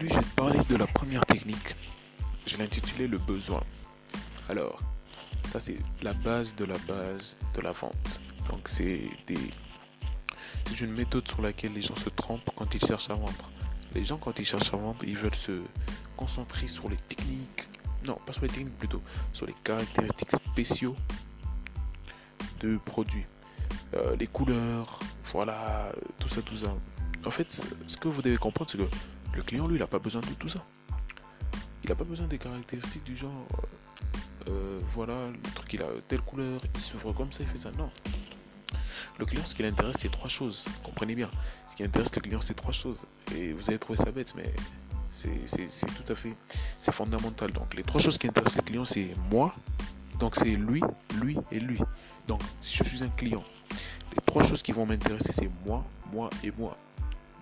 Aujourd'hui, je vais parler de la première technique. Je l'ai intitulé le besoin. Alors, ça c'est la base de la base de la vente. Donc c'est des c'est une méthode sur laquelle les gens se trompent quand ils cherchent à vendre. Les gens quand ils cherchent à vendre, ils veulent se concentrer sur les techniques. Non, pas sur les techniques plutôt, sur les caractéristiques spéciaux de produits. Euh, les couleurs, voilà, tout ça, tout ça. En fait, ce que vous devez comprendre, c'est que le client, lui, il n'a pas besoin de tout ça. Il n'a pas besoin des caractéristiques du genre, euh, voilà, le truc, il a telle couleur, il s'ouvre comme ça, il fait ça. Non. Le client, ce qui l'intéresse, c'est trois choses. Comprenez bien. Ce qui intéresse le client, c'est trois choses. Et vous allez trouver ça bête, mais c'est tout à fait, c'est fondamental. Donc, les trois choses qui intéressent le client, c'est moi. Donc, c'est lui, lui et lui. Donc, si je suis un client, les trois choses qui vont m'intéresser, c'est moi, moi et moi.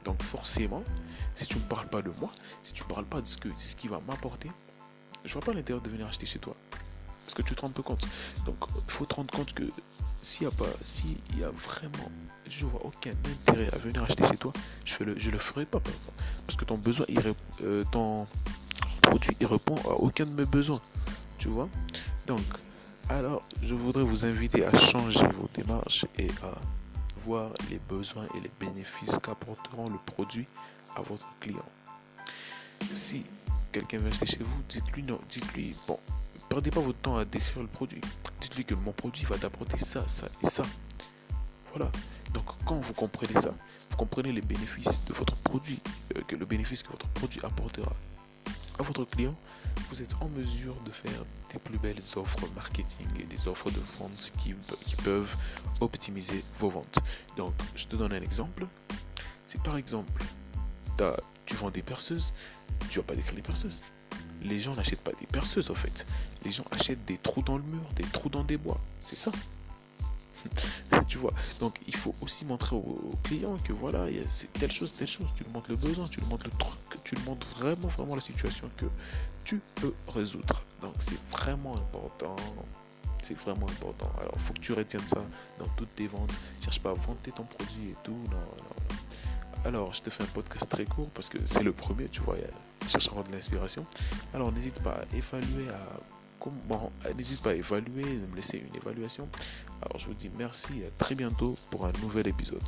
Donc forcément, si tu ne parles pas de moi, si tu ne parles pas de ce, que, ce qui va m'apporter, je vois pas l'intérêt de venir acheter chez toi. Parce que tu te rends peu compte. Donc il faut te rendre compte que s'il y a pas, s'il y a vraiment, je vois aucun intérêt à venir acheter chez toi, je le, je le ferai pas. Parce que ton besoin, euh, ton produit, il répond à aucun de mes besoins. Tu vois? Donc, alors, je voudrais vous inviter à changer vos démarches et à voir les besoins et les bénéfices qu'apporteront le produit à votre client. Si quelqu'un veut acheter chez vous, dites-lui non, dites-lui, bon, perdez pas votre temps à décrire le produit. Dites-lui que mon produit va t'apporter ça, ça et ça. Voilà. Donc quand vous comprenez ça, vous comprenez les bénéfices de votre produit, euh, que le bénéfice que votre produit apportera à votre client, vous êtes en mesure de faire des plus belles offres marketing et offres de vente qui, peuvent optimiser vos ventes. Donc, je te donne un exemple. Si par exemple, tu vends des perceuses, tu vas pas décrire les perceuses. Les gens n'achètent pas des perceuses en fait. Les gens achètent des trous dans le mur, des trous dans des bois. C'est ça. tu vois. Donc il faut aussi montrer au, client que voilà, c'est telle chose, telle chose. Tu lui montres le besoin, tu lui montres le truc, tu lui montres vraiment, vraiment la situation que tu peux résoudre. Donc c'est vraiment important. C'est vraiment important. Alors faut que tu retiennes ça dans toutes tes ventes. Cherche pas à vanter ton produit et tout. Alors je te fais un podcast très court parce que c'est le premier, tu vois. Cherche à avoir de l'inspiration. Alors n'hésite pas à évaluer à bon, n'hésite pas à évaluer, de me laisser une évaluation. Alors je vous dis merci et à très bientôt pour un nouvel épisode.